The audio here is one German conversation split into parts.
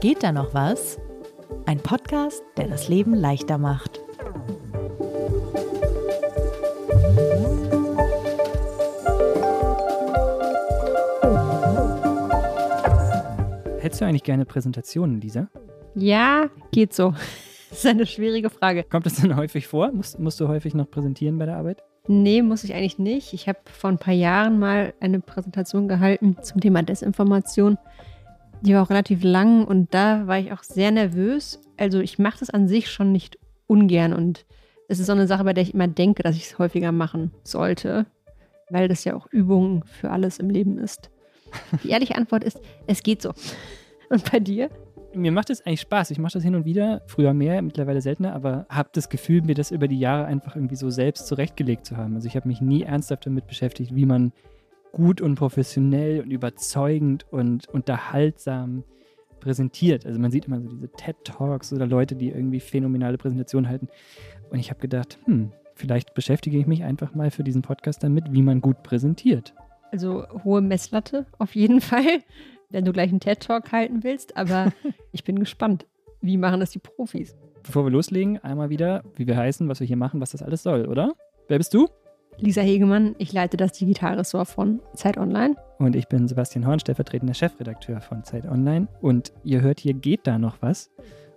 Geht da noch was? Ein Podcast, der das Leben leichter macht. Hättest du eigentlich gerne Präsentationen, Lisa? Ja, geht so. Das ist eine schwierige Frage. Kommt das denn häufig vor? Musst, musst du häufig noch präsentieren bei der Arbeit? Nee, muss ich eigentlich nicht. Ich habe vor ein paar Jahren mal eine Präsentation gehalten zum Thema Desinformation. Die war auch relativ lang und da war ich auch sehr nervös. Also ich mache das an sich schon nicht ungern und es ist so eine Sache, bei der ich immer denke, dass ich es häufiger machen sollte, weil das ja auch Übung für alles im Leben ist. Die ehrliche Antwort ist, es geht so. Und bei dir? Mir macht es eigentlich Spaß. Ich mache das hin und wieder, früher mehr, mittlerweile seltener, aber habe das Gefühl, mir das über die Jahre einfach irgendwie so selbst zurechtgelegt zu haben. Also ich habe mich nie ernsthaft damit beschäftigt, wie man gut und professionell und überzeugend und unterhaltsam präsentiert. Also man sieht immer so diese TED Talks oder Leute, die irgendwie phänomenale Präsentationen halten. Und ich habe gedacht, hm, vielleicht beschäftige ich mich einfach mal für diesen Podcast damit, wie man gut präsentiert. Also hohe Messlatte auf jeden Fall wenn du gleich einen TED-Talk halten willst, aber ich bin gespannt. Wie machen das die Profis? Bevor wir loslegen, einmal wieder, wie wir heißen, was wir hier machen, was das alles soll, oder? Wer bist du? Lisa Hegemann, ich leite das Digitalressort von Zeit Online. Und ich bin Sebastian Horn, stellvertretender Chefredakteur von Zeit Online. Und ihr hört hier Geht da noch was?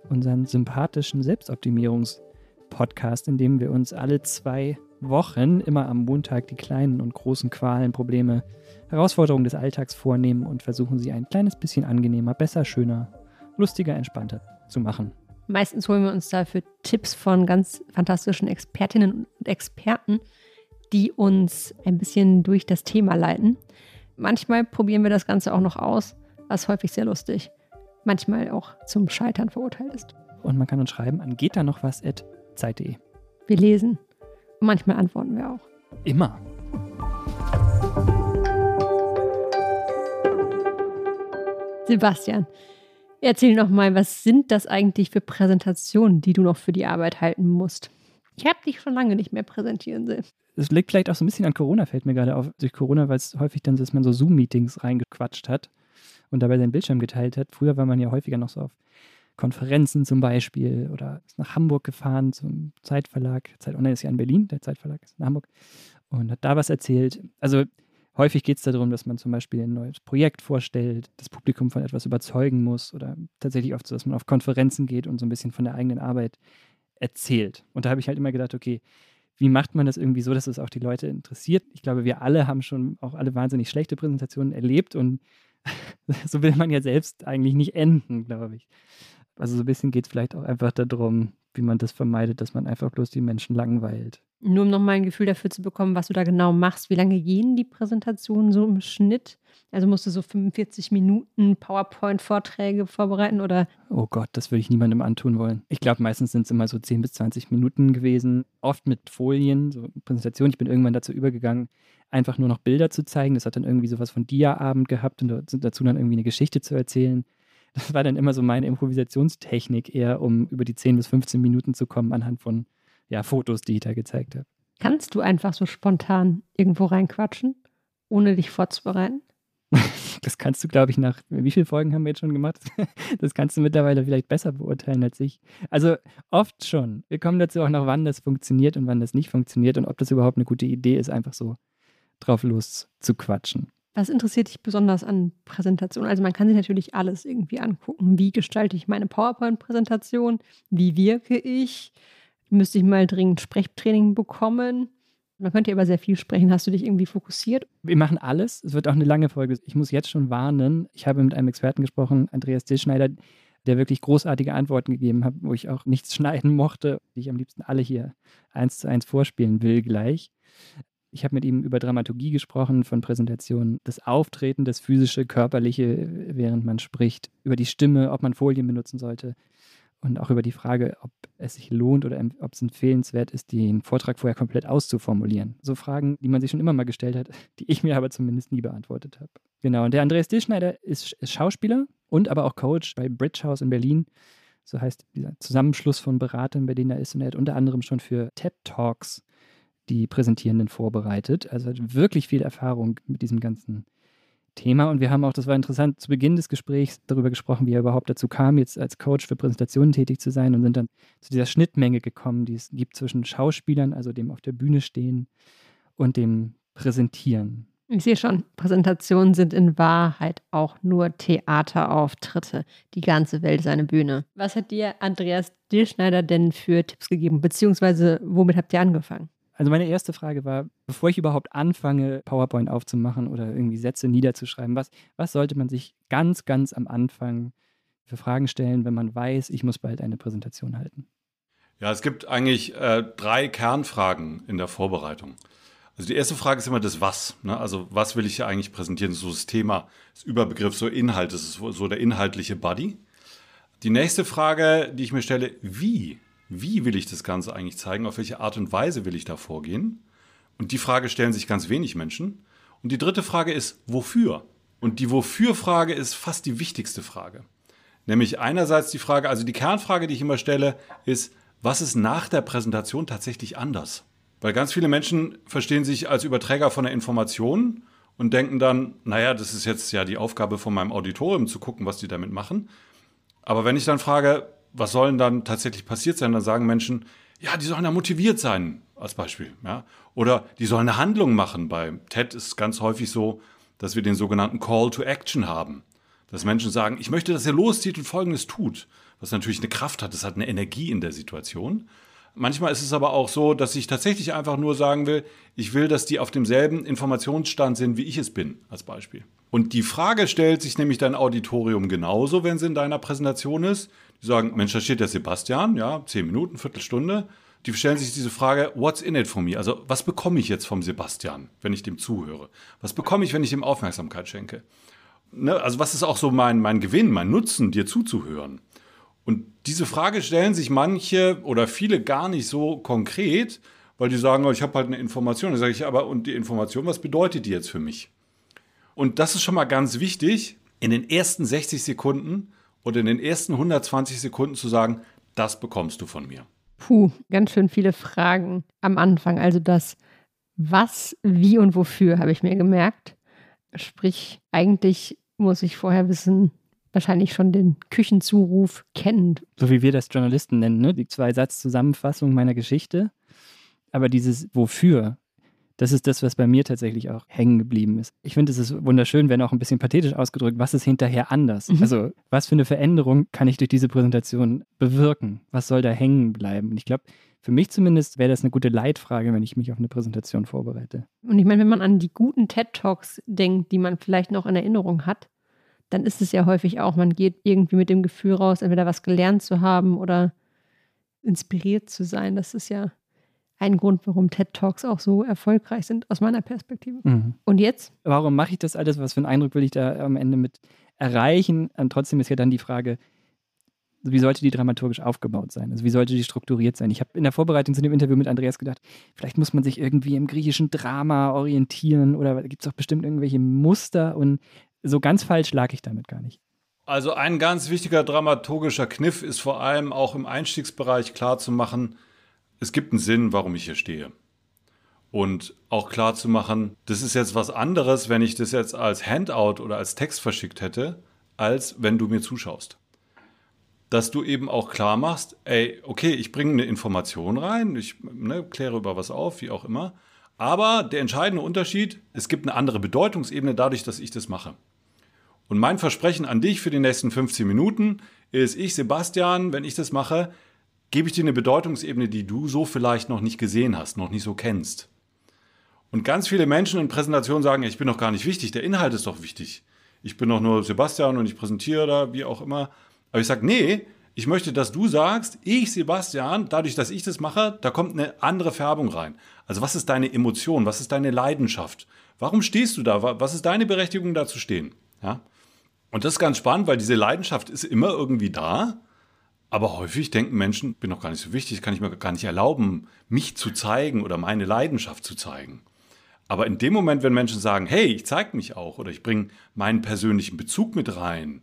Unseren sympathischen Selbstoptimierungs-Podcast, in dem wir uns alle zwei Wochen immer am Montag die kleinen und großen Qualen, Probleme, Herausforderungen des Alltags vornehmen und versuchen sie ein kleines bisschen angenehmer, besser, schöner, lustiger, entspannter zu machen. Meistens holen wir uns dafür Tipps von ganz fantastischen Expertinnen und Experten, die uns ein bisschen durch das Thema leiten. Manchmal probieren wir das Ganze auch noch aus, was häufig sehr lustig, manchmal auch zum Scheitern verurteilt ist. Und man kann uns schreiben an geht da noch was at zeit.de. Wir lesen Manchmal antworten wir auch. Immer. Sebastian, erzähl noch mal, was sind das eigentlich für Präsentationen, die du noch für die Arbeit halten musst? Ich habe dich schon lange nicht mehr präsentieren sehen. Es liegt vielleicht auch so ein bisschen an Corona, fällt mir gerade auf. Durch Corona, weil es häufig dann so, dass man so Zoom-Meetings reingequatscht hat und dabei seinen Bildschirm geteilt hat. Früher war man ja häufiger noch so auf Konferenzen zum Beispiel oder ist nach Hamburg gefahren zum Zeitverlag. Zeit Online ist ja in Berlin, der Zeitverlag ist in Hamburg und hat da was erzählt. Also häufig geht es darum, dass man zum Beispiel ein neues Projekt vorstellt, das Publikum von etwas überzeugen muss oder tatsächlich oft so, dass man auf Konferenzen geht und so ein bisschen von der eigenen Arbeit erzählt. Und da habe ich halt immer gedacht, okay, wie macht man das irgendwie so, dass es auch die Leute interessiert? Ich glaube, wir alle haben schon auch alle wahnsinnig schlechte Präsentationen erlebt und so will man ja selbst eigentlich nicht enden, glaube ich. Also so ein bisschen geht es vielleicht auch einfach darum, wie man das vermeidet, dass man einfach bloß die Menschen langweilt. Nur um nochmal ein Gefühl dafür zu bekommen, was du da genau machst. Wie lange gehen die Präsentationen so im Schnitt? Also musst du so 45 Minuten PowerPoint-Vorträge vorbereiten oder? Oh Gott, das würde ich niemandem antun wollen. Ich glaube, meistens sind es immer so 10 bis 20 Minuten gewesen. Oft mit Folien, so Präsentationen. Ich bin irgendwann dazu übergegangen, einfach nur noch Bilder zu zeigen. Das hat dann irgendwie sowas von Dia-Abend gehabt und dazu dann irgendwie eine Geschichte zu erzählen. Das war dann immer so meine Improvisationstechnik, eher um über die 10 bis 15 Minuten zu kommen anhand von ja, Fotos, die ich da gezeigt habe. Kannst du einfach so spontan irgendwo reinquatschen, ohne dich vorzubereiten? Das kannst du, glaube ich, nach wie vielen Folgen haben wir jetzt schon gemacht? Das kannst du mittlerweile vielleicht besser beurteilen als ich. Also oft schon. Wir kommen dazu auch noch, wann das funktioniert und wann das nicht funktioniert und ob das überhaupt eine gute Idee ist, einfach so drauf los zu quatschen. Was interessiert dich besonders an Präsentationen? Also man kann sich natürlich alles irgendwie angucken. Wie gestalte ich meine PowerPoint-Präsentation? Wie wirke ich? Müsste ich mal dringend Sprechtraining bekommen? Man könnte über sehr viel sprechen. Hast du dich irgendwie fokussiert? Wir machen alles. Es wird auch eine lange Folge. Ich muss jetzt schon warnen. Ich habe mit einem Experten gesprochen, Andreas Dillschneider, der wirklich großartige Antworten gegeben hat, wo ich auch nichts schneiden mochte, die ich am liebsten alle hier eins zu eins vorspielen will gleich. Ich habe mit ihm über Dramaturgie gesprochen von Präsentationen, das Auftreten, das physische, körperliche, während man spricht, über die Stimme, ob man Folien benutzen sollte und auch über die Frage, ob es sich lohnt oder ob es empfehlenswert ist, den Vortrag vorher komplett auszuformulieren. So Fragen, die man sich schon immer mal gestellt hat, die ich mir aber zumindest nie beantwortet habe. Genau, und der Andreas Dillschneider ist, Schauspieler und aber auch Coach bei Bridge House in Berlin. So heißt dieser Zusammenschluss von Beratern, bei denen er ist. Und er hat unter anderem schon für TED Talks die Präsentierenden vorbereitet. Also hat wirklich viel Erfahrung mit diesem ganzen Thema und wir haben auch, das war interessant, zu Beginn des Gesprächs darüber gesprochen, wie er überhaupt dazu kam, jetzt als Coach für Präsentationen tätig zu sein und sind dann zu dieser Schnittmenge gekommen, die es gibt zwischen Schauspielern, also dem auf der Bühne stehen und dem Präsentieren. Ich sehe schon, Präsentationen sind in Wahrheit auch nur Theaterauftritte. Die ganze Welt ist eine Bühne. Was hat dir Andreas Dillschneider denn für Tipps gegeben? Beziehungsweise womit habt ihr angefangen? Also meine erste Frage war, bevor ich überhaupt anfange, PowerPoint aufzumachen oder irgendwie Sätze niederzuschreiben, was, was sollte man sich ganz, ganz am Anfang für Fragen stellen, wenn man weiß, ich muss bald eine Präsentation halten? Ja, es gibt eigentlich äh, drei Kernfragen in der Vorbereitung. Also die erste Frage ist immer das Was. Ne? Also was will ich hier eigentlich präsentieren? So das Thema, das Überbegriff, so Inhalt, das ist so der inhaltliche Buddy. Die nächste Frage, die ich mir stelle, wie? Wie will ich das Ganze eigentlich zeigen? Auf welche Art und Weise will ich da vorgehen? Und die Frage stellen sich ganz wenig Menschen. Und die dritte Frage ist, wofür? Und die Wofür-Frage ist fast die wichtigste Frage. Nämlich einerseits die Frage, also die Kernfrage, die ich immer stelle, ist, was ist nach der Präsentation tatsächlich anders? Weil ganz viele Menschen verstehen sich als Überträger von der Information und denken dann, naja, das ist jetzt ja die Aufgabe von meinem Auditorium zu gucken, was die damit machen. Aber wenn ich dann frage, was soll denn dann tatsächlich passiert sein, dann sagen Menschen, ja, die sollen da motiviert sein, als Beispiel. Ja? Oder die sollen eine Handlung machen. Bei TED ist es ganz häufig so, dass wir den sogenannten Call to Action haben. Dass Menschen sagen, ich möchte, dass er loszieht und Folgendes tut. Was natürlich eine Kraft hat, es hat eine Energie in der Situation. Manchmal ist es aber auch so, dass ich tatsächlich einfach nur sagen will, ich will, dass die auf demselben Informationsstand sind, wie ich es bin, als Beispiel. Und die Frage stellt sich nämlich dein Auditorium genauso, wenn sie in deiner Präsentation ist. Die sagen, Mensch, da steht der Sebastian, ja, zehn Minuten, Viertelstunde. Die stellen sich diese Frage, what's in it for me? Also, was bekomme ich jetzt vom Sebastian, wenn ich dem zuhöre? Was bekomme ich, wenn ich ihm Aufmerksamkeit schenke? Ne? Also, was ist auch so mein, mein Gewinn, mein Nutzen, dir zuzuhören? Und diese Frage stellen sich manche oder viele gar nicht so konkret, weil die sagen, oh, ich habe halt eine Information. Da sage ich, aber und die Information, was bedeutet die jetzt für mich? Und das ist schon mal ganz wichtig, in den ersten 60 Sekunden oder in den ersten 120 Sekunden zu sagen, das bekommst du von mir. Puh, ganz schön viele Fragen am Anfang. Also das Was, Wie und Wofür habe ich mir gemerkt. Sprich, eigentlich muss ich vorher wissen, wahrscheinlich schon den Küchenzuruf kennt. So wie wir das Journalisten nennen, ne? die Zwei-Satz-Zusammenfassung meiner Geschichte. Aber dieses Wofür, das ist das, was bei mir tatsächlich auch hängen geblieben ist. Ich finde, es ist wunderschön, wenn auch ein bisschen pathetisch ausgedrückt, was ist hinterher anders? Mhm. Also, was für eine Veränderung kann ich durch diese Präsentation bewirken? Was soll da hängen bleiben? Und ich glaube, für mich zumindest wäre das eine gute Leitfrage, wenn ich mich auf eine Präsentation vorbereite. Und ich meine, wenn man an die guten TED Talks denkt, die man vielleicht noch in Erinnerung hat, dann ist es ja häufig auch, man geht irgendwie mit dem Gefühl raus, entweder was gelernt zu haben oder inspiriert zu sein. Das ist ja ein Grund, warum TED Talks auch so erfolgreich sind, aus meiner Perspektive. Mhm. Und jetzt? Warum mache ich das alles? Was für einen Eindruck will ich da am Ende mit erreichen? Und trotzdem ist ja dann die Frage, wie sollte die dramaturgisch aufgebaut sein? Also wie sollte die strukturiert sein? Ich habe in der Vorbereitung zu dem Interview mit Andreas gedacht, vielleicht muss man sich irgendwie im griechischen Drama orientieren oder gibt es auch bestimmt irgendwelche Muster und so ganz falsch lag ich damit gar nicht. Also ein ganz wichtiger dramaturgischer Kniff ist vor allem auch im Einstiegsbereich klar zu machen, es gibt einen Sinn, warum ich hier stehe. Und auch klar zu machen, das ist jetzt was anderes, wenn ich das jetzt als Handout oder als Text verschickt hätte, als wenn du mir zuschaust. Dass du eben auch klar machst, ey, okay, ich bringe eine Information rein, ich ne, kläre über was auf, wie auch immer. Aber der entscheidende Unterschied, es gibt eine andere Bedeutungsebene dadurch, dass ich das mache. Und mein Versprechen an dich für die nächsten 15 Minuten ist, ich, Sebastian, wenn ich das mache, gebe ich dir eine Bedeutungsebene, die du so vielleicht noch nicht gesehen hast, noch nicht so kennst. Und ganz viele Menschen in Präsentationen sagen, ich bin doch gar nicht wichtig, der Inhalt ist doch wichtig. Ich bin doch nur Sebastian und ich präsentiere da, wie auch immer. Aber ich sage, nee, ich möchte, dass du sagst, ich, Sebastian, dadurch, dass ich das mache, da kommt eine andere Färbung rein. Also was ist deine Emotion? Was ist deine Leidenschaft? Warum stehst du da? Was ist deine Berechtigung, da zu stehen? Ja? Und das ist ganz spannend, weil diese Leidenschaft ist immer irgendwie da. Aber häufig denken Menschen, bin doch gar nicht so wichtig, kann ich mir gar nicht erlauben, mich zu zeigen oder meine Leidenschaft zu zeigen. Aber in dem Moment, wenn Menschen sagen, hey, ich zeige mich auch oder ich bringe meinen persönlichen Bezug mit rein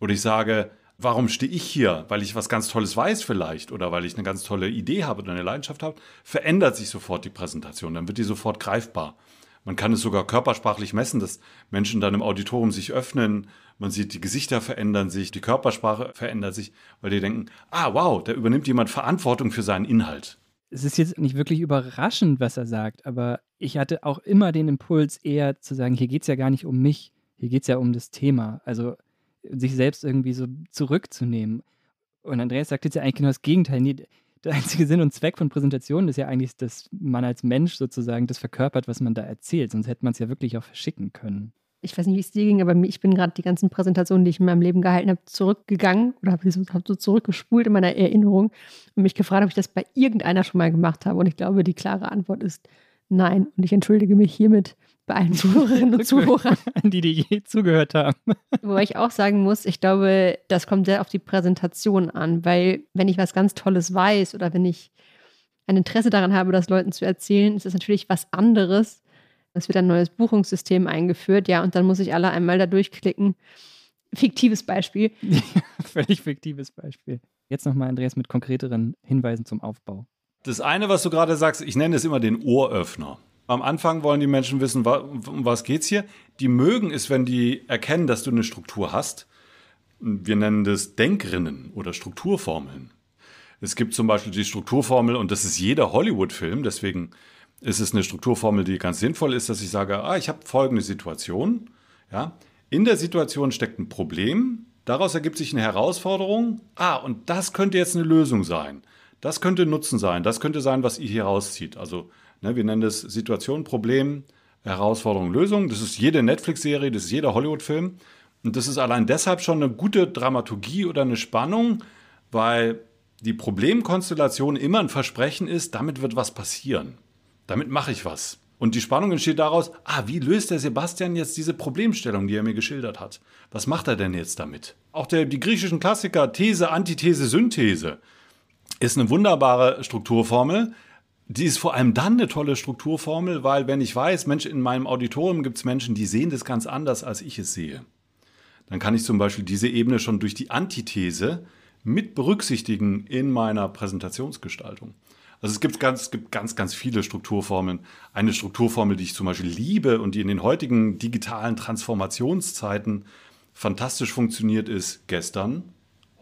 oder ich sage, warum stehe ich hier? Weil ich was ganz Tolles weiß vielleicht oder weil ich eine ganz tolle Idee habe oder eine Leidenschaft habe, verändert sich sofort die Präsentation, dann wird die sofort greifbar. Man kann es sogar körpersprachlich messen, dass Menschen dann im Auditorium sich öffnen. Man sieht, die Gesichter verändern sich, die Körpersprache verändert sich, weil die denken, ah, wow, da übernimmt jemand Verantwortung für seinen Inhalt. Es ist jetzt nicht wirklich überraschend, was er sagt, aber ich hatte auch immer den Impuls, eher zu sagen, hier geht es ja gar nicht um mich, hier geht es ja um das Thema. Also sich selbst irgendwie so zurückzunehmen. Und Andreas sagt jetzt ja eigentlich genau das Gegenteil. Nee, der einzige Sinn und Zweck von Präsentationen ist ja eigentlich, dass man als Mensch sozusagen das verkörpert, was man da erzählt. Sonst hätte man es ja wirklich auch verschicken können. Ich weiß nicht, wie es dir ging, aber ich bin gerade die ganzen Präsentationen, die ich in meinem Leben gehalten habe, zurückgegangen oder habe so, hab so zurückgespult in meiner Erinnerung und mich gefragt, ob ich das bei irgendeiner schon mal gemacht habe. Und ich glaube, die klare Antwort ist nein. Und ich entschuldige mich hiermit bei allen Zuhörerinnen und Zuhörern. die, die je zugehört haben. Wobei ich auch sagen muss, ich glaube, das kommt sehr auf die Präsentation an, weil wenn ich was ganz Tolles weiß oder wenn ich ein Interesse daran habe, das Leuten zu erzählen, ist das natürlich was anderes. Es wird ein neues Buchungssystem eingeführt, ja, und dann muss ich alle einmal da durchklicken. Fiktives Beispiel. Völlig fiktives Beispiel. Jetzt nochmal, Andreas, mit konkreteren Hinweisen zum Aufbau. Das eine, was du gerade sagst, ich nenne es immer den Ohröffner. Am Anfang wollen die Menschen wissen, um was geht's hier. Die mögen es, wenn die erkennen, dass du eine Struktur hast. Wir nennen das Denkrinnen oder Strukturformeln. Es gibt zum Beispiel die Strukturformel, und das ist jeder Hollywood-Film, deswegen ist es eine Strukturformel, die ganz sinnvoll ist, dass ich sage, ah, ich habe folgende Situation. Ja, in der Situation steckt ein Problem, daraus ergibt sich eine Herausforderung. Ah, und das könnte jetzt eine Lösung sein. Das könnte Nutzen sein. Das könnte sein, was ihr hier rauszieht. Also Ne, wir nennen das Situation, Problem, Herausforderung, Lösung. Das ist jede Netflix-Serie, das ist jeder Hollywood-Film. Und das ist allein deshalb schon eine gute Dramaturgie oder eine Spannung, weil die Problemkonstellation immer ein Versprechen ist, damit wird was passieren. Damit mache ich was. Und die Spannung entsteht daraus, ah, wie löst der Sebastian jetzt diese Problemstellung, die er mir geschildert hat? Was macht er denn jetzt damit? Auch der, die griechischen Klassiker These, Antithese, Synthese ist eine wunderbare Strukturformel, die ist vor allem dann eine tolle Strukturformel, weil wenn ich weiß, Mensch, in meinem Auditorium gibt es Menschen, die sehen das ganz anders, als ich es sehe. Dann kann ich zum Beispiel diese Ebene schon durch die Antithese mit berücksichtigen in meiner Präsentationsgestaltung. Also es gibt ganz, gibt ganz, ganz viele Strukturformeln. Eine Strukturformel, die ich zum Beispiel liebe und die in den heutigen digitalen Transformationszeiten fantastisch funktioniert, ist gestern,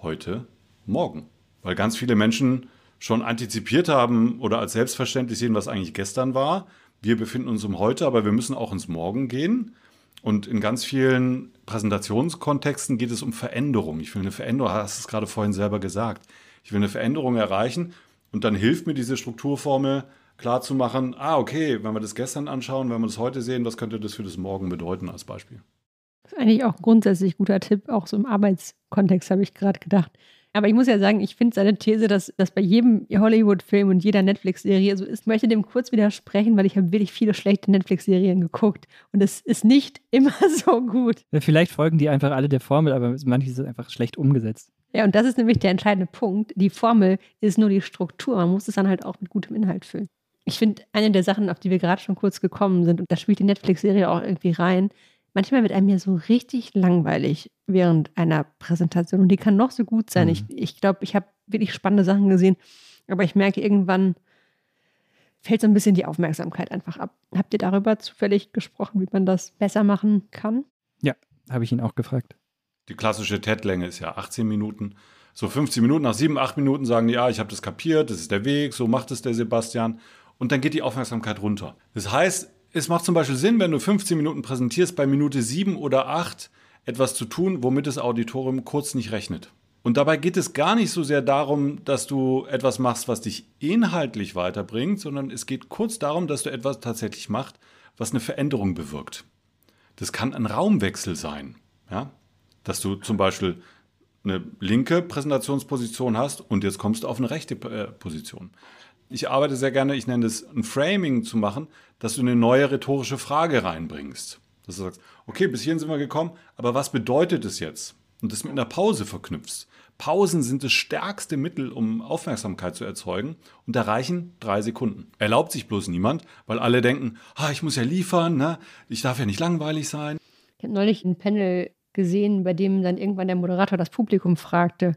heute, morgen. Weil ganz viele Menschen schon antizipiert haben oder als selbstverständlich sehen, was eigentlich gestern war. Wir befinden uns im Heute, aber wir müssen auch ins Morgen gehen. Und in ganz vielen Präsentationskontexten geht es um Veränderung. Ich will eine Veränderung, hast es gerade vorhin selber gesagt. Ich will eine Veränderung erreichen und dann hilft mir diese Strukturformel klar zu machen, ah, okay, wenn wir das gestern anschauen, wenn wir das heute sehen, was könnte das für das Morgen bedeuten als Beispiel? Das ist eigentlich auch ein grundsätzlich guter Tipp, auch so im Arbeitskontext habe ich gerade gedacht. Aber ich muss ja sagen, ich finde seine These, dass das bei jedem Hollywood-Film und jeder Netflix-Serie so ist, möchte dem kurz widersprechen, weil ich habe wirklich viele schlechte Netflix-Serien geguckt und es ist nicht immer so gut. Ja, vielleicht folgen die einfach alle der Formel, aber manches ist einfach schlecht umgesetzt. Ja, und das ist nämlich der entscheidende Punkt. Die Formel ist nur die Struktur. Man muss es dann halt auch mit gutem Inhalt füllen. Ich finde, eine der Sachen, auf die wir gerade schon kurz gekommen sind, und da spielt die Netflix-Serie auch irgendwie rein, manchmal wird einem ja so richtig langweilig während einer Präsentation und die kann noch so gut sein. Mhm. Ich glaube, ich, glaub, ich habe wirklich spannende Sachen gesehen, aber ich merke irgendwann fällt so ein bisschen die Aufmerksamkeit einfach ab. Habt ihr darüber zufällig gesprochen, wie man das besser machen kann? Ja, habe ich ihn auch gefragt. Die klassische TED-Länge ist ja 18 Minuten. So 15 Minuten, nach 7, 8 Minuten sagen die, ja, ich habe das kapiert, das ist der Weg, so macht es der Sebastian. Und dann geht die Aufmerksamkeit runter. Das heißt, es macht zum Beispiel Sinn, wenn du 15 Minuten präsentierst, bei Minute 7 oder 8 etwas zu tun, womit das Auditorium kurz nicht rechnet. Und dabei geht es gar nicht so sehr darum, dass du etwas machst, was dich inhaltlich weiterbringt, sondern es geht kurz darum, dass du etwas tatsächlich machst, was eine Veränderung bewirkt. Das kann ein Raumwechsel sein. Ja? Dass du zum Beispiel eine linke Präsentationsposition hast und jetzt kommst du auf eine rechte äh, Position ich arbeite sehr gerne, ich nenne es ein Framing zu machen, dass du eine neue rhetorische Frage reinbringst. Dass du sagst, okay, bis hierhin sind wir gekommen, aber was bedeutet es jetzt? Und das mit einer Pause verknüpfst. Pausen sind das stärkste Mittel, um Aufmerksamkeit zu erzeugen und erreichen drei Sekunden. Erlaubt sich bloß niemand, weil alle denken, ah, ich muss ja liefern, ne? ich darf ja nicht langweilig sein. Ich habe neulich ein Panel gesehen, bei dem dann irgendwann der Moderator das Publikum fragte.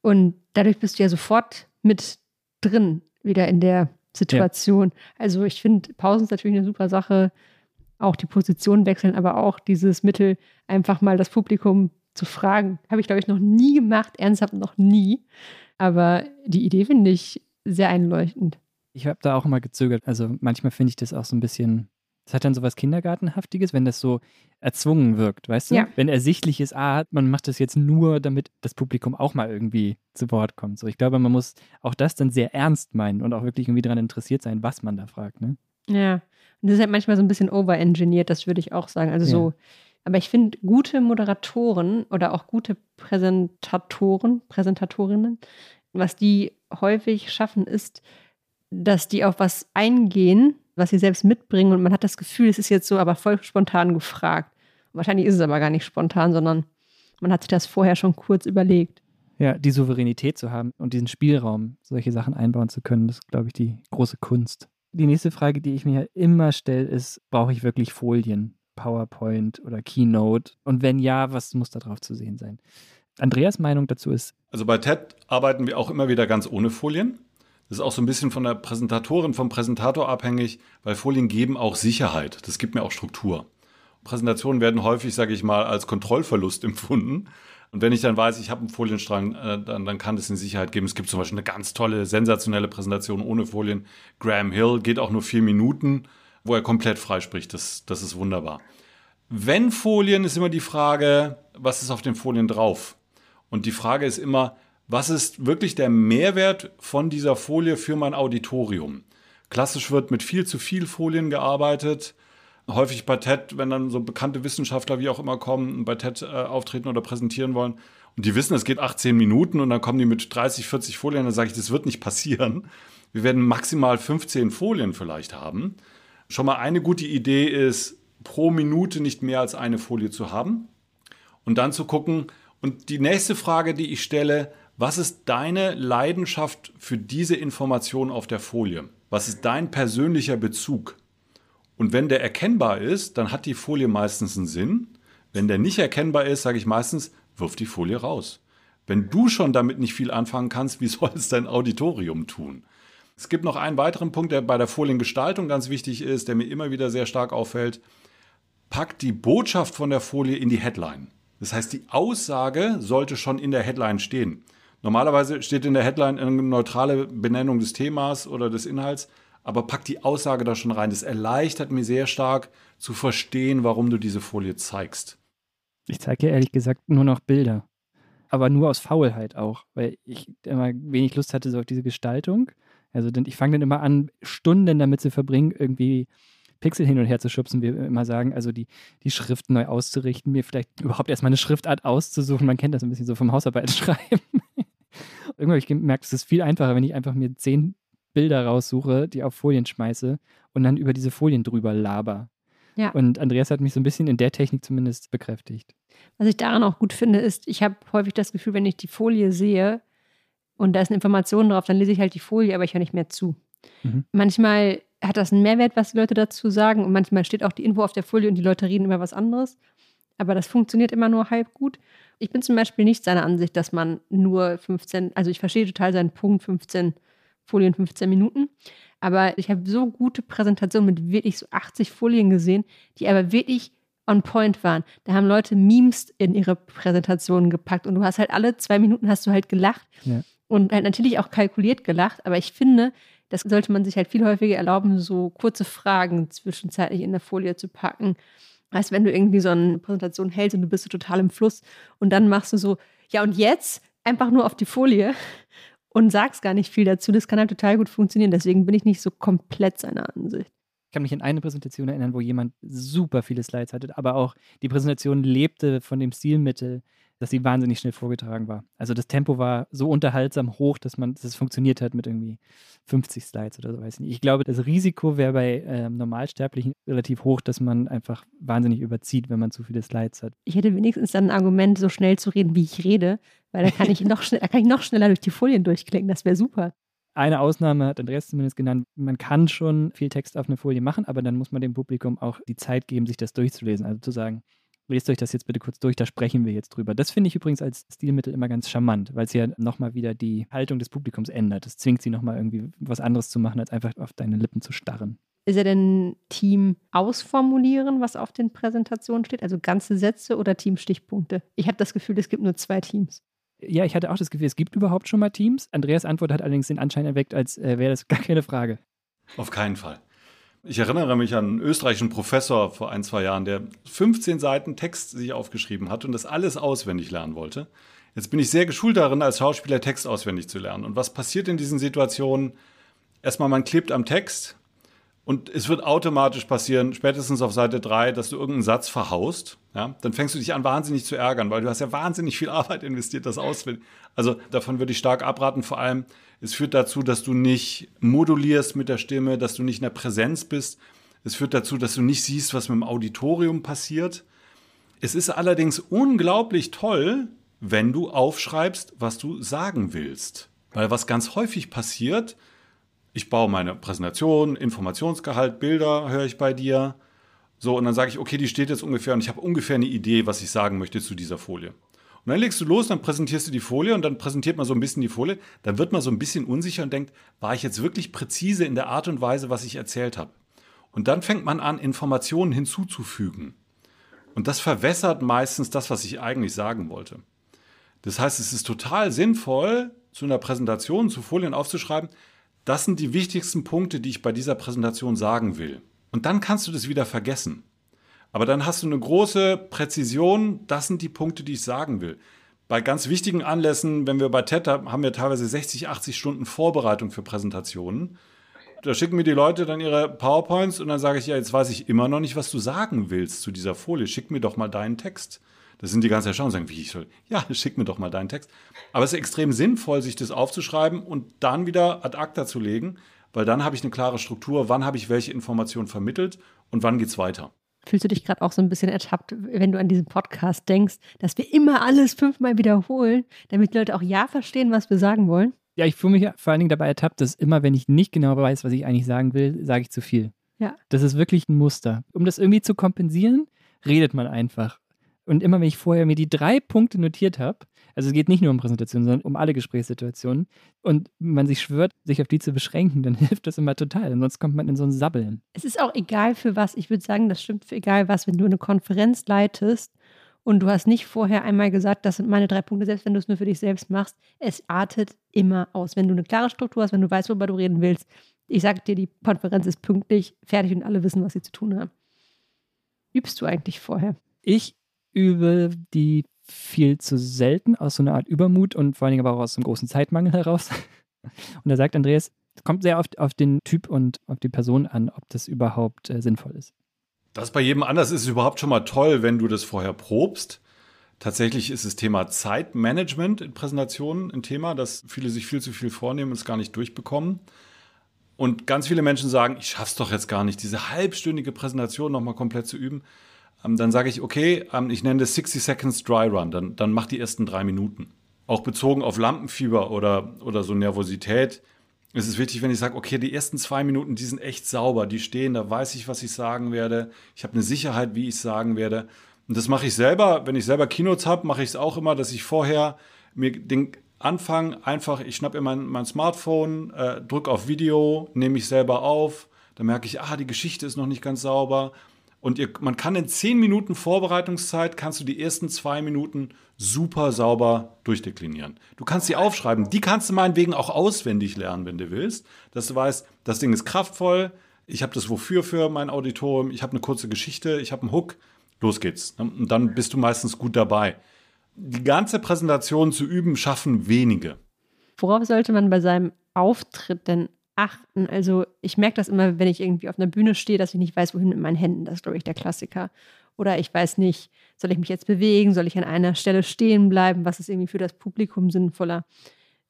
Und dadurch bist du ja sofort mit drin wieder in der Situation. Ja. Also ich finde, Pausen ist natürlich eine super Sache. auch die Position wechseln, aber auch dieses Mittel, einfach mal das Publikum zu fragen. Habe ich, glaube ich, noch nie gemacht, ernsthaft noch nie. Aber die Idee finde ich sehr einleuchtend. Ich habe da auch immer gezögert. Also manchmal finde ich das auch so ein bisschen, das hat dann so was Kindergartenhaftiges, wenn das so erzwungen wirkt, weißt du? Ja. Wenn ersichtlich ist, ah, man macht das jetzt nur, damit das Publikum auch mal irgendwie zu Wort kommt. So, ich glaube, man muss auch das dann sehr ernst meinen und auch wirklich irgendwie daran interessiert sein, was man da fragt, ne? Ja. Und das ist halt manchmal so ein bisschen overengineert, das würde ich auch sagen. Also Ja. so, aber ich finde, gute Moderatoren oder auch gute Präsentatoren, Präsentatorinnen, was die häufig schaffen, ist, dass die auf was eingehen, was sie selbst mitbringen und man hat das Gefühl, es ist jetzt so aber voll spontan gefragt. Wahrscheinlich ist es aber gar nicht spontan, sondern man hat sich das vorher schon kurz überlegt. Ja, die Souveränität zu haben und diesen Spielraum, solche Sachen einbauen zu können, das ist, glaube ich, die große Kunst. Die nächste Frage, die ich mir immer stelle, ist, brauche ich wirklich Folien? PowerPoint oder Keynote? Und wenn ja, was muss da drauf zu sehen sein? Andreas Meinung dazu ist, Also bei TED arbeiten wir auch immer wieder ganz ohne Folien. Das ist auch so ein bisschen von der Präsentatorin, vom Präsentator abhängig, weil Folien geben auch Sicherheit. Das gibt mir auch Struktur. Präsentationen werden häufig, sage ich mal, als Kontrollverlust empfunden. Und wenn ich dann weiß, ich habe einen Folienstrang, äh, dann, dann kann das eine Sicherheit geben. Es gibt zum Beispiel eine ganz tolle, sensationelle Präsentation ohne Folien. Graham Hill geht auch nur vier Minuten, wo er komplett frei spricht. Das, das ist wunderbar. Wenn Folien, ist immer die Frage, was ist auf den Folien drauf? Und die Frage ist immer, was ist wirklich der Mehrwert von dieser Folie für mein Auditorium? Klassisch wird mit viel zu viel Folien gearbeitet. Häufig bei TED, wenn dann so bekannte Wissenschaftler wie auch immer kommen und bei TED äh, auftreten oder präsentieren wollen und die wissen, es geht 18 Minuten und dann kommen die mit 30, 40 Folien, dann sage ich, das wird nicht passieren. Wir werden maximal 15 Folien vielleicht haben. Schon mal eine gute Idee ist, pro Minute nicht mehr als eine Folie zu haben und dann zu gucken. Und die nächste Frage, die ich stelle, was ist deine Leidenschaft für diese Information auf der Folie? Was ist dein persönlicher Bezug? Und wenn der erkennbar ist, dann hat die Folie meistens einen Sinn. Wenn der nicht erkennbar ist, sage ich meistens, wirf die Folie raus. Wenn du schon damit nicht viel anfangen kannst, wie soll es dein Auditorium tun? Es gibt noch einen weiteren Punkt, der bei der Foliengestaltung ganz wichtig ist, der mir immer wieder sehr stark auffällt. Pack die Botschaft von der Folie in die Headline. Das heißt, die Aussage sollte schon in der Headline stehen. Normalerweise steht in der Headline eine neutrale Benennung des Themas oder des Inhalts, aber pack die Aussage da schon rein. Das erleichtert mir sehr stark zu verstehen, warum du diese Folie zeigst. ich zeige ja ehrlich gesagt nur noch Bilder. Aber nur aus Faulheit auch, weil ich immer wenig Lust hatte so auf diese Gestaltung. Also denn ich fange dann immer an, Stunden damit zu verbringen, irgendwie Pixel hin und her zu schubsen, wie wir immer sagen, also die, die Schrift neu auszurichten, mir vielleicht überhaupt erstmal eine Schriftart auszusuchen. Man kennt das ein bisschen so vom Hausarbeitsschreiben. Irgendwann habe ich gemerkt, es ist viel einfacher, wenn ich einfach mir zehn Bilder raussuche, die auf Folien schmeiße und dann über diese Folien drüber laber. Ja. Und Andreas hat mich so ein bisschen in der Technik zumindest bekräftigt. Was ich daran auch gut finde, ist, ich habe häufig das Gefühl, wenn ich die Folie sehe und da ist eine Information drauf, dann lese ich halt die Folie, aber ich höre nicht mehr zu. Mhm. Manchmal hat das einen Mehrwert, was die Leute dazu sagen und manchmal steht auch die Info auf der Folie und die Leute reden über was anderes. Aber das funktioniert immer nur halb gut. Ich bin zum Beispiel nicht seiner Ansicht, dass man nur 15, also ich verstehe total seinen Punkt, 15 Folien, 15 Minuten. Aber ich habe so gute Präsentationen mit wirklich so 80 Folien gesehen, die aber wirklich on point waren. Da haben Leute Memes in ihre Präsentationen gepackt und du hast halt alle zwei Minuten hast du halt gelacht Ja. und halt natürlich auch kalkuliert gelacht. Aber ich finde, das sollte man sich halt viel häufiger erlauben, so kurze Fragen zwischenzeitlich in der Folie zu packen. Heißt, wenn du irgendwie so eine Präsentation hältst und du bist so total im Fluss und dann machst du so, ja und jetzt einfach nur auf die Folie und sagst gar nicht viel dazu, das kann halt total gut funktionieren. Deswegen bin ich nicht so komplett seiner Ansicht. Ich kann mich an eine Präsentation erinnern, wo jemand super viele Slides hatte, aber auch die Präsentation lebte von dem Stilmittel, dass sie wahnsinnig schnell vorgetragen war. Also das Tempo war so unterhaltsam hoch, dass man, dass es funktioniert hat mit irgendwie 50 Slides oder so, weiß ich nicht. Ich glaube, das Risiko wäre bei ähm, Normalsterblichen relativ hoch, dass man einfach wahnsinnig überzieht, wenn man zu viele Slides hat. Ich hätte wenigstens dann ein Argument, so schnell zu reden, wie ich rede, weil da kann ich noch, schnell, da kann ich noch schneller durch die Folien durchklicken. Das wäre super. Eine Ausnahme hat Andreas zumindest genannt, man kann schon viel Text auf eine Folie machen, aber dann muss man dem Publikum auch die Zeit geben, sich das durchzulesen. Also zu sagen, lest euch das jetzt bitte kurz durch, da sprechen wir jetzt drüber. Das finde ich übrigens als Stilmittel immer ganz charmant, weil es ja nochmal wieder die Haltung des Publikums ändert. Es zwingt sie nochmal irgendwie was anderes zu machen, als einfach auf deine Lippen zu starren. Ist er denn Team ausformulieren, was auf den Präsentationen steht? Also ganze Sätze oder Teamstichpunkte? Ich habe das Gefühl, es gibt nur zwei Teams. Ja, ich hatte auch das Gefühl, es gibt überhaupt schon mal Teams. Andreas Antwort hat allerdings den Anschein erweckt, als äh, wäre das gar keine Frage. Auf keinen Fall. Ich erinnere mich an einen österreichischen Professor vor ein, zwei Jahren, der 15 Seiten Text sich aufgeschrieben hat und das alles auswendig lernen wollte. Jetzt bin ich sehr geschult darin, als Schauspieler Text auswendig zu lernen. Und was passiert in diesen Situationen? Erstmal, man klebt am Text und es wird automatisch passieren, spätestens auf Seite 3, dass du irgendeinen Satz verhaust. Ja? Dann fängst du dich an, wahnsinnig zu ärgern, weil du hast ja wahnsinnig viel Arbeit investiert, das auswendig. Also davon würde ich stark abraten. Vor allem, es führt dazu, dass du nicht modulierst mit der Stimme, dass du nicht in der Präsenz bist. Es führt dazu, dass du nicht siehst, was mit dem Auditorium passiert. Es ist allerdings unglaublich toll, wenn du aufschreibst, was du sagen willst. Weil was ganz häufig passiert, ich baue meine Präsentation, Informationsgehalt, Bilder höre ich bei dir. So, und dann sage ich, okay, die steht jetzt ungefähr und ich habe ungefähr eine Idee, was ich sagen möchte zu dieser Folie. Und dann legst du los, dann präsentierst du die Folie und dann präsentiert man so ein bisschen die Folie. Dann wird man so ein bisschen unsicher und denkt, war ich jetzt wirklich präzise in der Art und Weise, was ich erzählt habe? Und dann fängt man an, Informationen hinzuzufügen. Und das verwässert meistens das, was ich eigentlich sagen wollte. Das heißt, es ist total sinnvoll, zu einer Präsentation, zu Folien aufzuschreiben, das sind die wichtigsten Punkte, die ich bei dieser Präsentation sagen will. Und dann kannst du das wieder vergessen. Aber dann hast du eine große Präzision, das sind die Punkte, die ich sagen will. Bei ganz wichtigen Anlässen, wenn wir bei TED haben, haben wir teilweise 60, 80 Stunden Vorbereitung für Präsentationen. Da schicken mir die Leute dann ihre PowerPoints und dann sage ich, ja, jetzt weiß ich immer noch nicht, was du sagen willst zu dieser Folie. Schick mir doch mal deinen Text. Das sind die ganze und sagen, wie ich soll. Ja, schick mir doch mal deinen Text. Aber es ist extrem sinnvoll, sich das aufzuschreiben und dann wieder ad acta zu legen, weil dann habe ich eine klare Struktur, wann habe ich welche Informationen vermittelt und wann geht es weiter. Fühlst du dich gerade auch so ein bisschen ertappt, wenn du an diesen Podcast denkst, dass wir immer alles fünfmal wiederholen, damit die Leute auch ja verstehen, was wir sagen wollen? Ja, ich fühle mich vor allen Dingen dabei ertappt, dass immer, wenn ich nicht genau weiß, was ich eigentlich sagen will, sage ich zu viel. Ja. Das ist wirklich ein Muster. Um das irgendwie zu kompensieren, redet man einfach. Und immer, wenn ich vorher mir die drei Punkte notiert habe, also es geht nicht nur um Präsentationen, sondern um alle Gesprächssituationen, und man sich schwört, sich auf die zu beschränken, dann hilft das immer total. Sonst kommt man in so ein Sabbeln. Es ist auch egal für was. Ich würde sagen, das stimmt für egal was, wenn du eine Konferenz leitest und du hast nicht vorher einmal gesagt, das sind meine drei Punkte, selbst wenn du es nur für dich selbst machst. Es artet immer aus. Wenn du eine klare Struktur hast, wenn du weißt, worüber du reden willst. Ich sage dir, die Konferenz ist pünktlich, fertig und alle wissen, was sie zu tun haben. Übst du eigentlich vorher? Ich übe die viel zu selten aus so einer Art Übermut und vor allen Dingen aber auch aus einem großen Zeitmangel heraus. Und da sagt Andreas, es kommt sehr oft auf den Typ und auf die Person an, ob das überhaupt äh, sinnvoll ist. Das bei jedem anders ist es überhaupt schon mal toll, wenn du das vorher probst. Tatsächlich ist das Thema Zeitmanagement in Präsentationen ein Thema, dass viele sich viel zu viel vornehmen und es gar nicht durchbekommen. Und ganz viele Menschen sagen, ich schaff's doch jetzt gar nicht, diese halbstündige Präsentation nochmal komplett zu üben. Ähm, dann sage ich, okay, ähm, ich nenne das 60 Seconds Dry Run, dann, dann mach die ersten drei Minuten. Auch bezogen auf Lampenfieber oder, oder so Nervosität ist es wichtig, wenn ich sage, okay, die ersten zwei Minuten, die sind echt sauber, die stehen, da weiß ich, was ich sagen werde. Ich habe eine Sicherheit, wie ich sagen werde. Und das mache ich selber. Wenn ich selber Keynotes habe, mache ich es auch immer, dass ich vorher mir den Anfang einfach, ich schnappe mein, mein Smartphone, äh, drücke auf Video, nehme mich selber auf. Dann merke ich, ah, die Geschichte ist noch nicht ganz sauber. Und ihr, man kann in zehn Minuten Vorbereitungszeit, kannst du die ersten zwei Minuten super sauber durchdeklinieren. Du kannst sie aufschreiben. Die kannst du meinetwegen auch auswendig lernen, wenn du willst. Dass du weißt, das Ding ist kraftvoll. Ich habe das Wofür für mein Auditorium. Ich habe eine kurze Geschichte. Ich habe einen Hook. Los geht's. Und dann bist du meistens gut dabei. Die ganze Präsentation zu üben, schaffen wenige. Worauf sollte man bei seinem Auftritt denn achten. Also ich merke das immer, wenn ich irgendwie auf einer Bühne stehe, dass ich nicht weiß, wohin mit meinen Händen. Das ist, glaube ich, der Klassiker. Oder ich weiß nicht, soll ich mich jetzt bewegen? Soll ich an einer Stelle stehen bleiben? Was ist irgendwie für das Publikum sinnvoller?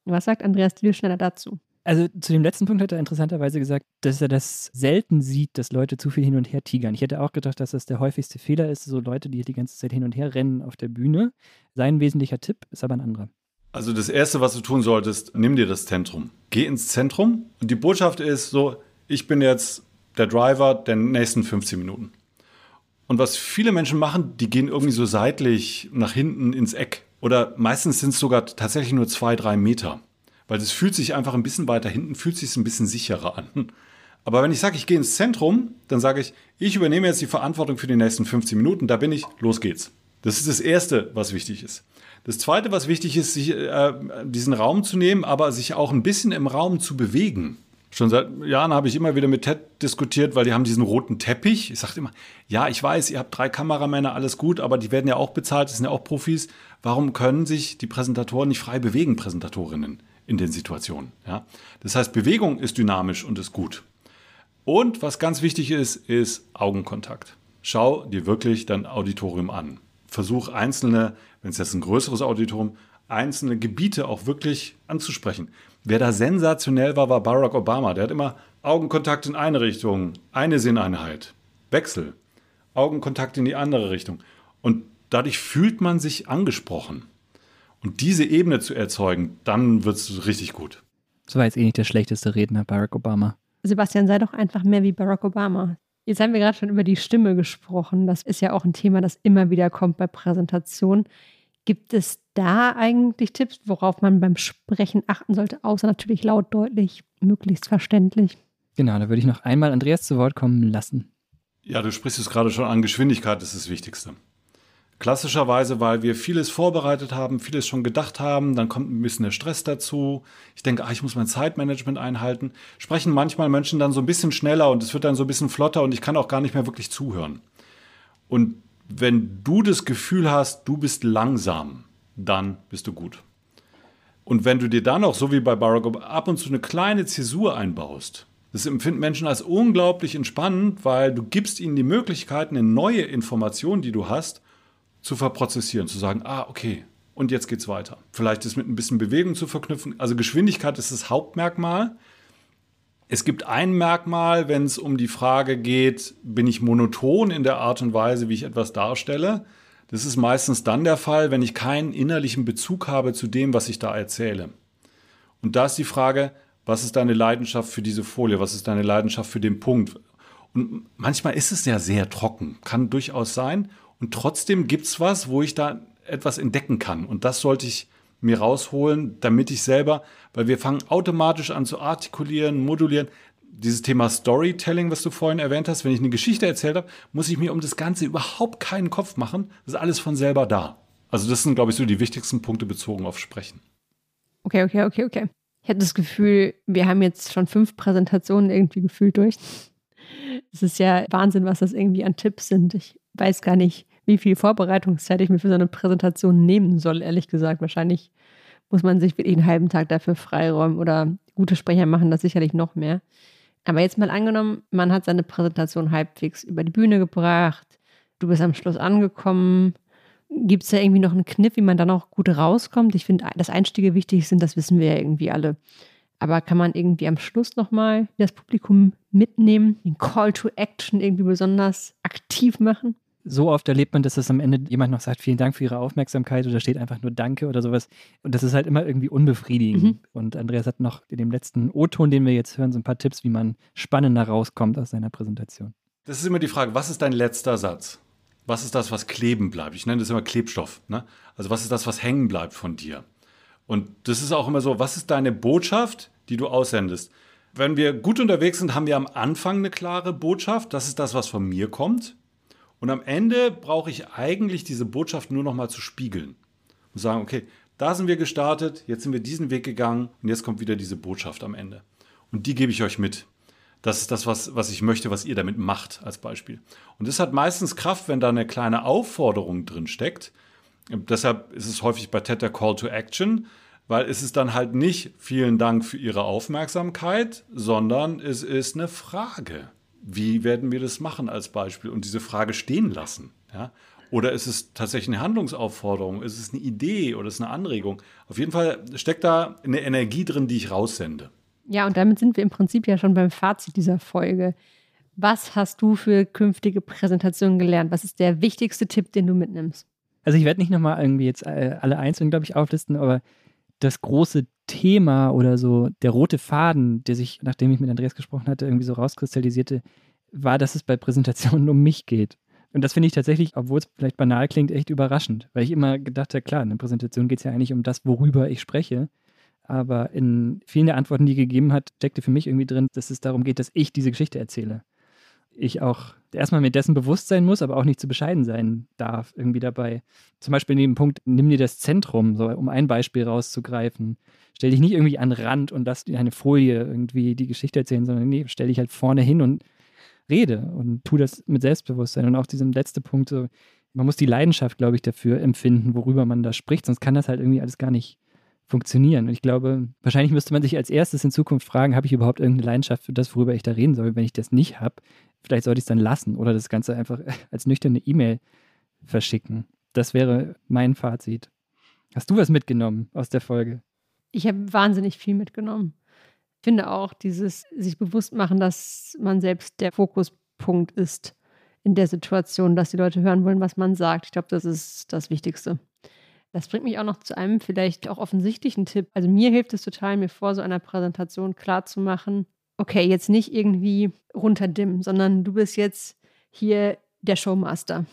Was sagt Andreas Dielschneider dazu? Also zu dem letzten Punkt hat er interessanterweise gesagt, dass er das selten sieht, dass Leute zu viel hin und her tigern. Ich hätte auch gedacht, dass das der häufigste Fehler ist, so Leute, die die ganze Zeit hin und her rennen auf der Bühne. Sein wesentlicher Tipp ist aber ein anderer. Also das Erste, was du tun solltest, nimm dir das Zentrum. Geh ins Zentrum und die Botschaft ist so, ich bin jetzt der Driver der nächsten 15 Minuten. Und was viele Menschen machen, die gehen irgendwie so seitlich nach hinten ins Eck. Oder meistens sind es sogar tatsächlich nur zwei, drei Meter. Weil es fühlt sich einfach ein bisschen weiter hinten, fühlt sich ein bisschen sicherer an. Aber wenn ich sage, ich gehe ins Zentrum, dann sage ich, ich übernehme jetzt die Verantwortung für die nächsten 15 Minuten, da bin ich, los geht's. Das ist das Erste, was wichtig ist. Das Zweite, was wichtig ist, sich äh, diesen Raum zu nehmen, aber sich auch ein bisschen im Raum zu bewegen. Schon seit Jahren habe ich immer wieder mit TED diskutiert, weil die haben diesen roten Teppich. Ich sage immer, ja, ich weiß, ihr habt drei Kameramänner, alles gut, aber die werden ja auch bezahlt, das sind ja auch Profis. Warum können sich die Präsentatoren nicht frei bewegen, Präsentatorinnen, in den Situationen? Ja? Das heißt, Bewegung ist dynamisch und ist gut. Und was ganz wichtig ist, ist Augenkontakt. Schau dir wirklich dein Auditorium an. Versuch einzelne, wenn es jetzt ein größeres Auditorium, einzelne Gebiete auch wirklich anzusprechen. Wer da sensationell war, war Barack Obama. Der hat immer Augenkontakt in eine Richtung, eine Sinneinheit, Wechsel, Augenkontakt in die andere Richtung. Und dadurch fühlt man sich angesprochen. Und diese Ebene zu erzeugen, dann wird es richtig gut. Das war jetzt eh nicht der schlechteste Redner, Barack Obama. Sebastian, sei doch einfach mehr wie Barack Obama. Jetzt haben wir gerade schon über die Stimme gesprochen. Das ist ja auch ein Thema, das immer wieder kommt bei Präsentationen. Gibt es da eigentlich Tipps, worauf man beim Sprechen achten sollte, außer natürlich laut, deutlich, möglichst verständlich? Genau, da würde ich noch einmal Andreas zu Wort kommen lassen. Ja, du sprichst es gerade schon an. Geschwindigkeit ist das Wichtigste. Klassischerweise, weil wir vieles vorbereitet haben, vieles schon gedacht haben, dann kommt ein bisschen der Stress dazu. Ich denke, ah, ich muss mein Zeitmanagement einhalten. Sprechen manchmal Menschen dann so ein bisschen schneller und es wird dann so ein bisschen flotter und ich kann auch gar nicht mehr wirklich zuhören. Und wenn du das Gefühl hast, du bist langsam, dann bist du gut. Und wenn du dir dann auch, so wie bei Barack Obama, ab und zu eine kleine Zäsur einbaust, das empfinden Menschen als unglaublich entspannend, weil du gibst ihnen die Möglichkeit, eine neue Information, die du hast, zu verprozessieren, zu sagen, ah, okay, und jetzt geht's weiter. Vielleicht ist mit ein bisschen Bewegung zu verknüpfen. Also Geschwindigkeit ist das Hauptmerkmal. Es gibt ein Merkmal, wenn es um die Frage geht, bin ich monoton in der Art und Weise, wie ich etwas darstelle. Das ist meistens dann der Fall, wenn ich keinen innerlichen Bezug habe zu dem, was ich da erzähle. Und da ist die Frage, was ist deine Leidenschaft für diese Folie? Was ist deine Leidenschaft für den Punkt? Und manchmal ist es ja sehr trocken, kann durchaus sein. Und trotzdem gibt es was, wo ich da etwas entdecken kann. Und das sollte ich mir rausholen, damit ich selber, weil wir fangen automatisch an zu artikulieren, modulieren. Dieses Thema Storytelling, was du vorhin erwähnt hast, wenn ich eine Geschichte erzählt habe, muss ich mir um das Ganze überhaupt keinen Kopf machen. Das ist alles von selber da. Also das sind, glaube ich, so die wichtigsten Punkte bezogen auf Sprechen. Okay, okay, okay, okay. Ich habe das Gefühl, wir haben jetzt schon fünf Präsentationen irgendwie gefühlt durch. Es ist ja Wahnsinn, was das irgendwie an Tipps sind. Ich weiß gar nicht, wie viel Vorbereitungszeit ich mir für so eine Präsentation nehmen soll, ehrlich gesagt. Wahrscheinlich muss man sich wirklich einen halben Tag dafür freiräumen oder gute Sprecher machen das sicherlich noch mehr. Aber jetzt mal angenommen, man hat seine Präsentation halbwegs über die Bühne gebracht, du bist am Schluss angekommen. Gibt es da irgendwie noch einen Kniff, wie man dann auch gut rauskommt? Ich finde, dass Einstiege wichtig sind, das wissen wir ja irgendwie alle. Aber kann man irgendwie am Schluss nochmal das Publikum mitnehmen, den Call to Action irgendwie besonders aktiv machen? So oft erlebt man, dass es am Ende jemand noch sagt, vielen Dank für Ihre Aufmerksamkeit oder steht einfach nur Danke oder sowas. Und das ist halt immer irgendwie unbefriedigend. Mhm. Und Andreas hat noch in dem letzten O-Ton, den wir jetzt hören, so ein paar Tipps, wie man spannender rauskommt aus seiner Präsentation. Das ist immer die Frage, was ist dein letzter Satz? Was ist das, was kleben bleibt? Ich nenne das immer Klebstoff. Ne? Also was ist das, was hängen bleibt von dir? Und das ist auch immer so, was ist deine Botschaft, die du aussendest? Wenn wir gut unterwegs sind, haben wir am Anfang eine klare Botschaft. Das ist das, was von mir kommt. Und am Ende brauche ich eigentlich diese Botschaft nur noch mal zu spiegeln und sagen, okay, da sind wir gestartet, jetzt sind wir diesen Weg gegangen und jetzt kommt wieder diese Botschaft am Ende. Und die gebe ich euch mit. Das ist das, was, was ich möchte, was ihr damit macht, als Beispiel. Und das hat meistens Kraft, wenn da eine kleine Aufforderung drin steckt. Deshalb ist es häufig bei TED der Call to Action, weil es ist dann halt nicht vielen Dank für Ihre Aufmerksamkeit, sondern es ist eine Frage wie werden wir das machen als Beispiel und diese Frage stehen lassen? Ja? Oder ist es tatsächlich eine Handlungsaufforderung? Ist es eine Idee oder ist es eine Anregung? Auf jeden Fall steckt da eine Energie drin, die ich raussende. Ja, und damit sind wir im Prinzip ja schon beim Fazit dieser Folge. Was hast du für künftige Präsentationen gelernt? Was ist der wichtigste Tipp, den du mitnimmst? Also ich werde nicht nochmal irgendwie jetzt äh, alle einzeln, glaube ich, auflisten, aber das große Thema oder so der rote Faden, der sich, nachdem ich mit Andreas gesprochen hatte, irgendwie so rauskristallisierte, war, dass es bei Präsentationen um mich geht. Und das finde ich tatsächlich, obwohl es vielleicht banal klingt, echt überraschend, weil ich immer gedacht habe, klar, in der Präsentation geht es ja eigentlich um das, worüber ich spreche. Aber in vielen der Antworten, die gegeben hat, steckte für mich irgendwie drin, dass es darum geht, dass ich diese Geschichte erzähle. Ich auch erstmal mir dessen bewusst sein muss, aber auch nicht zu bescheiden sein darf, irgendwie dabei. Zum Beispiel in dem Punkt, nimm dir das Zentrum, so, um ein Beispiel rauszugreifen. Stell dich nicht irgendwie an den Rand und lass eine Folie irgendwie die Geschichte erzählen, sondern nee, stell dich halt vorne hin und rede und tu das mit Selbstbewusstsein. Und auch diesem letzte Punkt, so, man muss die Leidenschaft, glaube ich, dafür empfinden, worüber man da spricht, sonst kann das halt irgendwie alles gar nicht funktionieren. Und ich glaube, wahrscheinlich müsste man sich als erstes in Zukunft fragen, habe ich überhaupt irgendeine Leidenschaft für das, worüber ich da reden soll? Wenn ich das nicht habe, vielleicht sollte ich es dann lassen oder das Ganze einfach als nüchterne E-Mail verschicken. Das wäre mein Fazit. Hast du was mitgenommen aus der Folge? Ich habe wahnsinnig viel mitgenommen. Ich finde auch dieses sich bewusst machen, dass man selbst der Fokuspunkt ist in der Situation, dass die Leute hören wollen, was man sagt. Ich glaube, das ist das Wichtigste. Das bringt mich auch noch zu einem vielleicht auch offensichtlichen Tipp. Also mir hilft es total, mir vor so einer Präsentation klarzumachen, okay, jetzt nicht irgendwie runterdimmen, sondern du bist jetzt hier der Showmaster.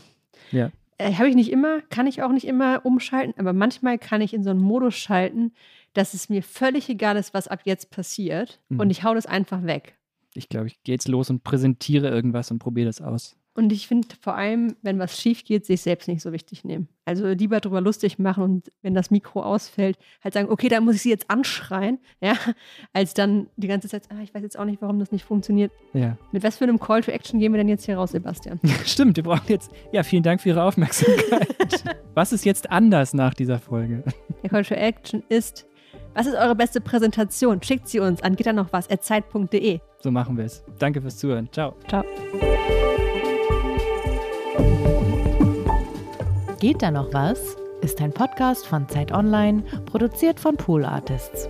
Ja. Äh, Habe ich nicht immer, kann ich auch nicht immer umschalten, aber manchmal kann ich in so einen Modus schalten, dass es mir völlig egal ist, was ab jetzt passiert Mhm. und ich hau das einfach weg. Ich glaube, ich gehe jetzt los und präsentiere irgendwas und probiere das aus. Und ich finde vor allem, wenn was schief geht, sich selbst nicht so wichtig nehmen. Also lieber drüber lustig machen und wenn das Mikro ausfällt, halt sagen, okay, dann muss ich sie jetzt anschreien, ja, als dann die ganze Zeit, ah, ich weiß jetzt auch nicht, warum das nicht funktioniert. Ja. Mit was für einem Call to Action gehen wir denn jetzt hier raus, Sebastian? Stimmt, wir brauchen jetzt. Ja, vielen Dank für Ihre Aufmerksamkeit. Was ist jetzt anders nach dieser Folge? Der Call to Action ist, was ist eure beste Präsentation? Schickt sie uns an da noch was. So machen wir es. Danke fürs Zuhören. Ciao. Ciao. Geht da noch was? Ist ein Podcast von Zeit Online, produziert von Pool Artists.